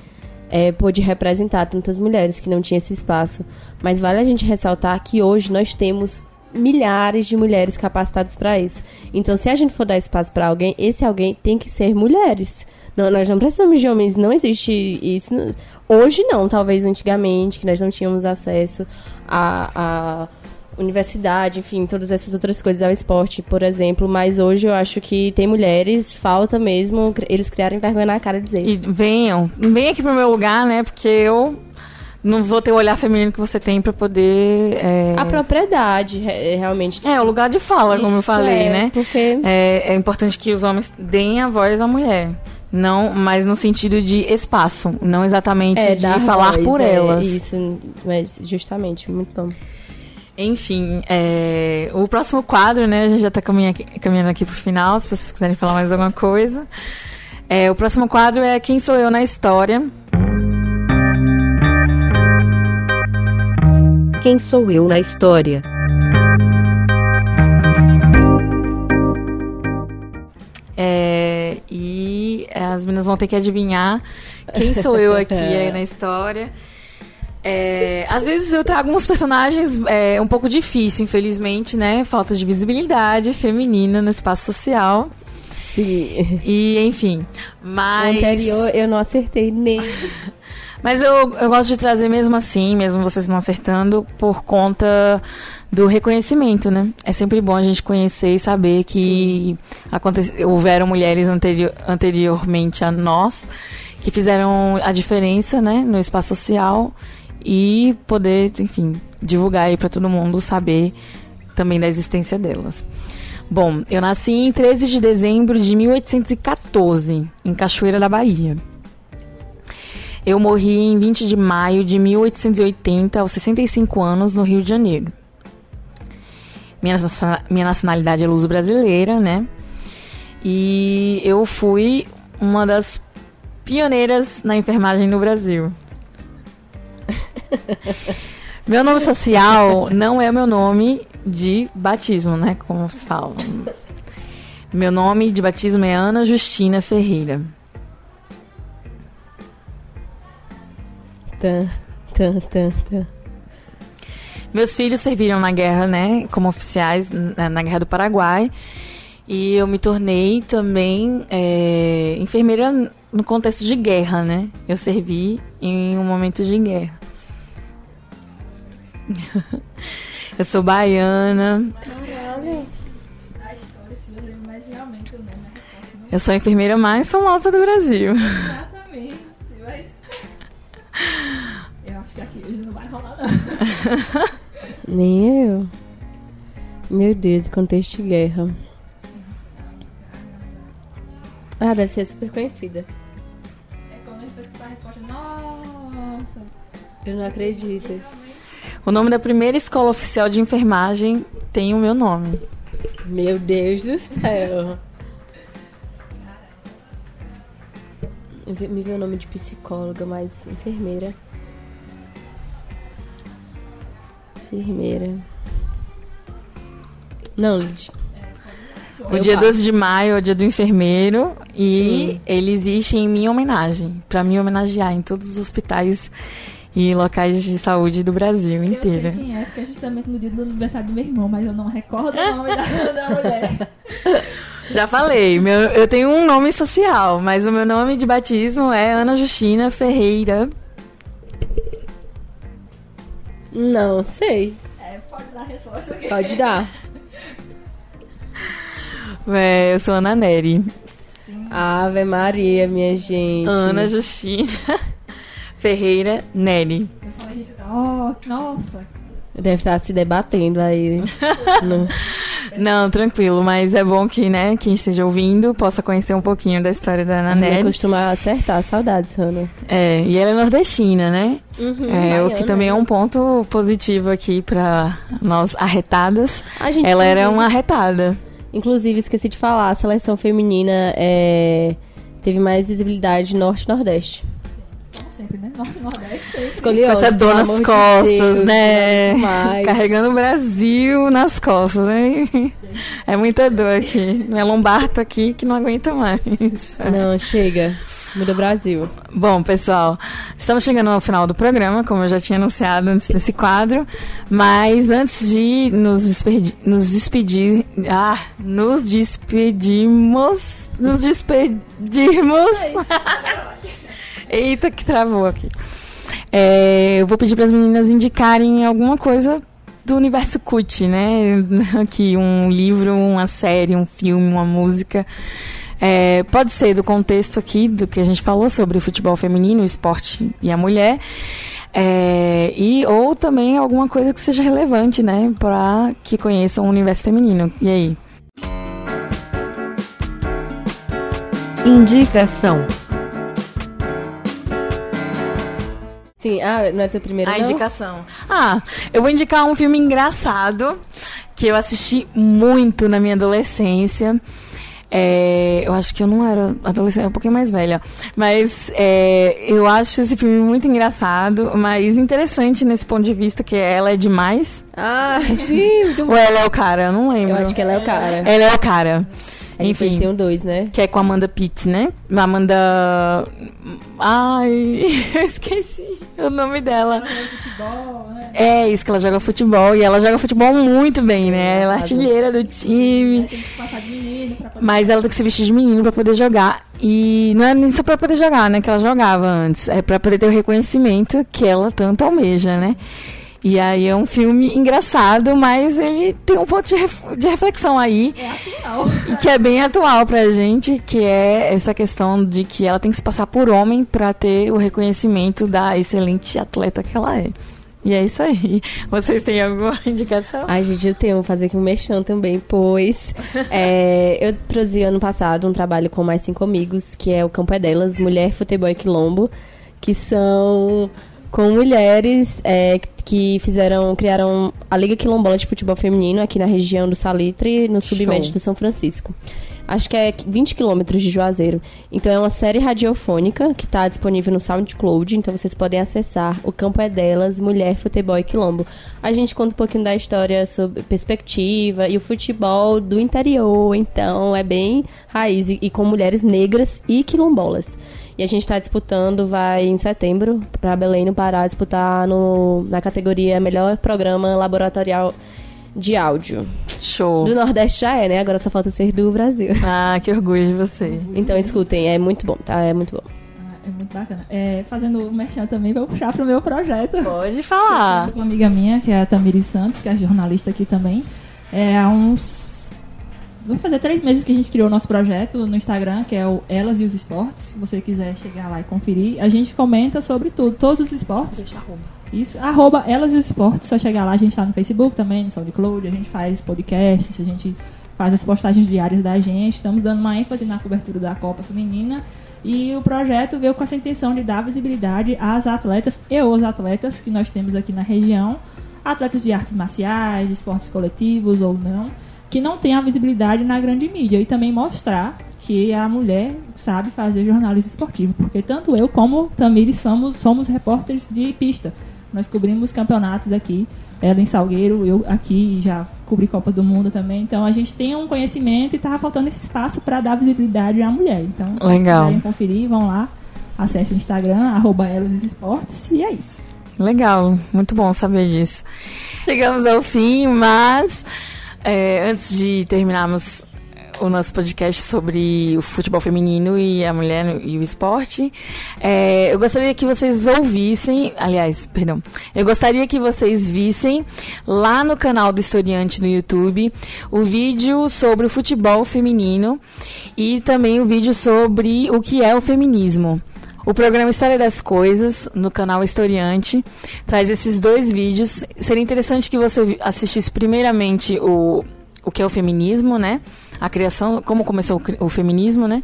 é, pôde representar tantas mulheres que não tinham esse espaço. Mas vale a gente ressaltar que hoje nós temos milhares de mulheres capacitadas para isso. Então, se a gente for dar espaço para alguém, esse alguém tem que ser mulheres. Não, nós não precisamos de homens, não existe isso. Hoje não, talvez antigamente, que nós não tínhamos acesso a, a universidade, enfim, todas essas outras coisas ao esporte, por exemplo. Mas hoje eu acho que tem mulheres, falta mesmo eles criarem vergonha na cara e dizer. E venham, venham aqui pro meu lugar, né? Porque eu não vou ter o olhar feminino que você tem pra poder. É, A propriedade, re- realmente. é o lugar de fala, como eu Isso falei, é, né? Porque É, é importante que os homens deem a voz à mulher. Não, mas no sentido de espaço, não exatamente é de falar voz, por é, elas. Isso, mas justamente, muito bom. Enfim, é, o próximo quadro, né? A gente já tá caminha- caminhando aqui pro final, se vocês quiserem falar mais alguma coisa. É, o próximo quadro é Quem Sou Eu na História. Quem sou eu na história? É, e as meninas vão ter que adivinhar quem sou eu aqui aí na história. É, às vezes eu trago uns personagens é, um pouco difícil, infelizmente, né? Falta de visibilidade feminina no espaço social. Sim. E, enfim. O Mas. anterior eu não acertei nem. Mas eu, eu gosto de trazer mesmo assim, mesmo vocês não acertando, por conta do reconhecimento, né? É sempre bom a gente conhecer e saber que aconte- houveram mulheres anteri- anteriormente a nós que fizeram a diferença, né, no espaço social e poder, enfim, divulgar aí para todo mundo saber também da existência delas. Bom, eu nasci em 13 de dezembro de 1814, em Cachoeira da Bahia. Eu morri em 20 de maio de 1880, aos 65 anos, no Rio de Janeiro. Minha, minha nacionalidade é luso-brasileira, né? E eu fui uma das pioneiras na enfermagem no Brasil. meu nome social não é meu nome de batismo, né? Como se fala. Meu nome de batismo é Ana Justina Ferreira. Tan, tan, tan. Meus filhos serviram na guerra, né, como oficiais na, na guerra do Paraguai. E eu me tornei também é, enfermeira no contexto de guerra, né? Eu servi em um momento de guerra. eu sou baiana, Caralho. A história, sim, eu lembro, mas realmente eu não lembro a resposta. Não eu sou a enfermeira mais famosa do Brasil. exatamente, mas... Eu acho que aqui hoje não vai rolar, não. Nem eu. Meu Deus, contexto de guerra. Ah, deve ser super conhecida. É quando a gente foi escutar a resposta, nossa... Eu não acredito. O nome da primeira escola oficial de enfermagem tem o meu nome. Meu Deus do céu. Me veio o nome de psicóloga, mas enfermeira. Enfermeira. Não, Lid. O Eu dia passo. 12 de maio é o dia do enfermeiro e Sim. ele existe em minha homenagem, pra me homenagear em todos os hospitais e locais de saúde do Brasil Eu sei inteiro. quem é, porque é justamente no dia do aniversário do meu irmão, mas eu não recordo o nome da, da mulher. Já falei, meu, eu tenho um nome social, mas o meu nome de batismo é Ana Justina Ferreira. Não, sei. É, pode dar a resposta aqui. Pode dar. É, eu sou Ana Neri. Ave Maria, minha gente. Ana Justina Ferreira Neri. Eu falei, gente, tá, ó, nossa. Deve estar se debatendo aí. no... Não, tranquilo, mas é bom que, né, quem esteja ouvindo possa conhecer um pouquinho da história da Ana Neri. costuma acertar. Saudades, Ana. É, e ela é nordestina, né? Uhum, É, o que também é um ponto positivo aqui pra nós arretadas. A gente, Ela era uma arretada. Inclusive, esqueci de falar, a seleção feminina é, teve mais visibilidade norte e nordeste. Sempre, né? Norte Nordeste sempre. Escolhi Com essa dor nas costas, né? Mas... Carregando o Brasil nas costas, hein? É muita dor aqui. Minha lombar tá aqui que não aguenta mais. Não, chega. Muda o Brasil. Bom, pessoal, estamos chegando ao final do programa, como eu já tinha anunciado antes desse quadro. Mas antes de nos, despedir, nos despedir. Ah, nos despedimos. Nos despedirmos. Eita, que travou aqui. É, eu vou pedir para as meninas indicarem alguma coisa do universo cut, né? Aqui, um livro, uma série, um filme, uma música. É, pode ser do contexto aqui do que a gente falou sobre o futebol feminino, o esporte e a mulher. É, e ou também alguma coisa que seja relevante, né, para que conheçam o universo feminino. E aí? Indicação. Sim, ah, não é teu primeiro, A não? indicação. Ah, eu vou indicar um filme engraçado que eu assisti muito na minha adolescência. É, eu acho que eu não era adolescente, um pouquinho mais velha. Mas é, eu acho esse filme muito engraçado, mas interessante nesse ponto de vista, que ela é demais. Ah, sim, muito bom. Ou ela é o cara? Eu não lembro. Eu acho que ela é o cara. Ela é o cara. Depois Enfim. tem um dois, né? Que é com a Amanda Pitt, né? Amanda. Ai, eu esqueci o nome dela. Futebol, né? É isso que ela joga futebol. E ela joga futebol muito bem, né? Ela é artilheira do time. Tem que passar de menino pra poder... Mas ela tem que se vestir de menino pra poder jogar. E não é nem só pra poder jogar, né? Que ela jogava antes. É pra poder ter o reconhecimento que ela tanto almeja, né? E aí é um filme engraçado, mas ele tem um ponto de, ref- de reflexão aí. É atual. E que é bem atual pra gente, que é essa questão de que ela tem que se passar por homem pra ter o reconhecimento da excelente atleta que ela é. E é isso aí. Vocês têm alguma indicação? Ai, gente, eu tenho, vou fazer aqui um mexão também, pois é, eu trouxe ano passado um trabalho com mais cinco amigos, que é o Campo é Delas, Mulher, Futebol e Quilombo, que são com mulheres é, que fizeram, criaram a Liga Quilombola de Futebol Feminino aqui na região do Salitre, no submédio do São Francisco. Acho que é 20 quilômetros de Juazeiro. Então é uma série radiofônica que está disponível no SoundCloud, então vocês podem acessar. O campo é delas, Mulher, Futebol e Quilombo. A gente conta um pouquinho da história sobre perspectiva e o futebol do interior, então é bem raiz e, e com mulheres negras e quilombolas. E a gente está disputando, vai em setembro, para Belém, no Pará, disputar no, na categoria Melhor Programa Laboratorial de Áudio. Show. Do Nordeste já é, né? Agora só falta ser do Brasil. Ah, que orgulho de você. Então escutem, é muito bom, tá? É muito bom. Ah, É muito bacana. É, fazendo o merchan também, vou puxar pro meu projeto. Pode falar. Uma amiga minha, que é a Tamiri Santos, que é jornalista aqui também. É, há uns. Vai fazer três meses que a gente criou o nosso projeto no Instagram, que é o Elas e os Esportes. Se você quiser chegar lá e conferir, a gente comenta sobre tudo, todos os esportes. Isso, arroba Elas e os Esportes. Só chegar lá, a gente tá no Facebook também, no SoundCloud, a gente faz podcasts, a gente faz as postagens diárias da gente. Estamos dando uma ênfase na cobertura da Copa Feminina. E o projeto veio com essa intenção de dar visibilidade às atletas e os atletas que nós temos aqui na região, atletas de artes marciais, de esportes coletivos ou não, que não têm a visibilidade na grande mídia e também mostrar que a mulher sabe fazer jornalismo esportivo, porque tanto eu como Tamires somos, somos repórteres de pista. Nós cobrimos campeonatos aqui, ela em Salgueiro, eu aqui já cobri Copa do Mundo também. Então a gente tem um conhecimento e tava faltando esse espaço para dar visibilidade à mulher. Então, se Legal. quiserem conferir, vão lá, acesse o Instagram, arroba Esportes, e é isso. Legal, muito bom saber disso. Chegamos ao fim, mas é, antes de terminarmos o nosso podcast sobre o futebol feminino e a mulher e o esporte, é, eu gostaria que vocês ouvissem, aliás, perdão, eu gostaria que vocês vissem lá no canal do Historiante no YouTube o vídeo sobre o futebol feminino e também o vídeo sobre o que é o feminismo. O programa História das Coisas, no canal Historiante, traz esses dois vídeos. Seria interessante que você assistisse primeiramente o, o que é o feminismo, né? A criação, como começou o, o feminismo, né?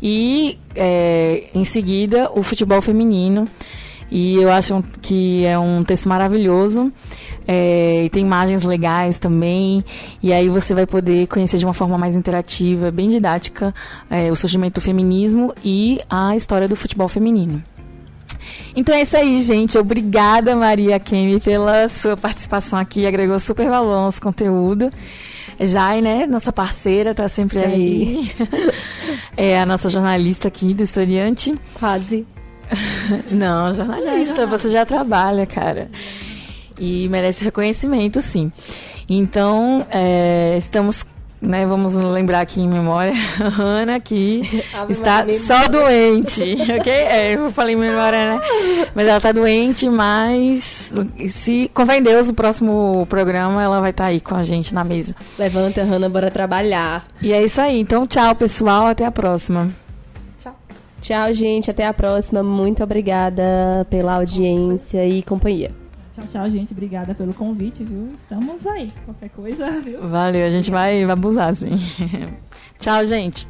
E, é, em seguida, o futebol feminino. E eu acho que é um texto maravilhoso. É, e tem imagens legais também. E aí você vai poder conhecer de uma forma mais interativa, bem didática, é, o surgimento do feminismo e a história do futebol feminino. Então é isso aí, gente. Obrigada, Maria Kemi, pela sua participação aqui. Agregou super valor ao nosso conteúdo. Jai, né? Nossa parceira, tá sempre Isso aí. é a nossa jornalista aqui do Historiante. Quase. Não, jornalista, você já trabalha, cara. E merece reconhecimento, sim. Então, é, estamos, né, vamos lembrar aqui em memória, a Ana, que Ave está Maria, só doente, ok? É, eu falei em memória, né? Mas ela está doente, mas se, em Deus, o próximo programa ela vai estar aí com a gente na mesa. Levanta, Hanna, bora trabalhar. E é isso aí. Então, tchau, pessoal. Até a próxima. Tchau, gente. Até a próxima. Muito obrigada pela audiência e companhia. Tchau, tchau, gente. Obrigada pelo convite, viu? Estamos aí. Qualquer coisa, viu? Valeu, a gente vai abusar, sim. tchau, gente.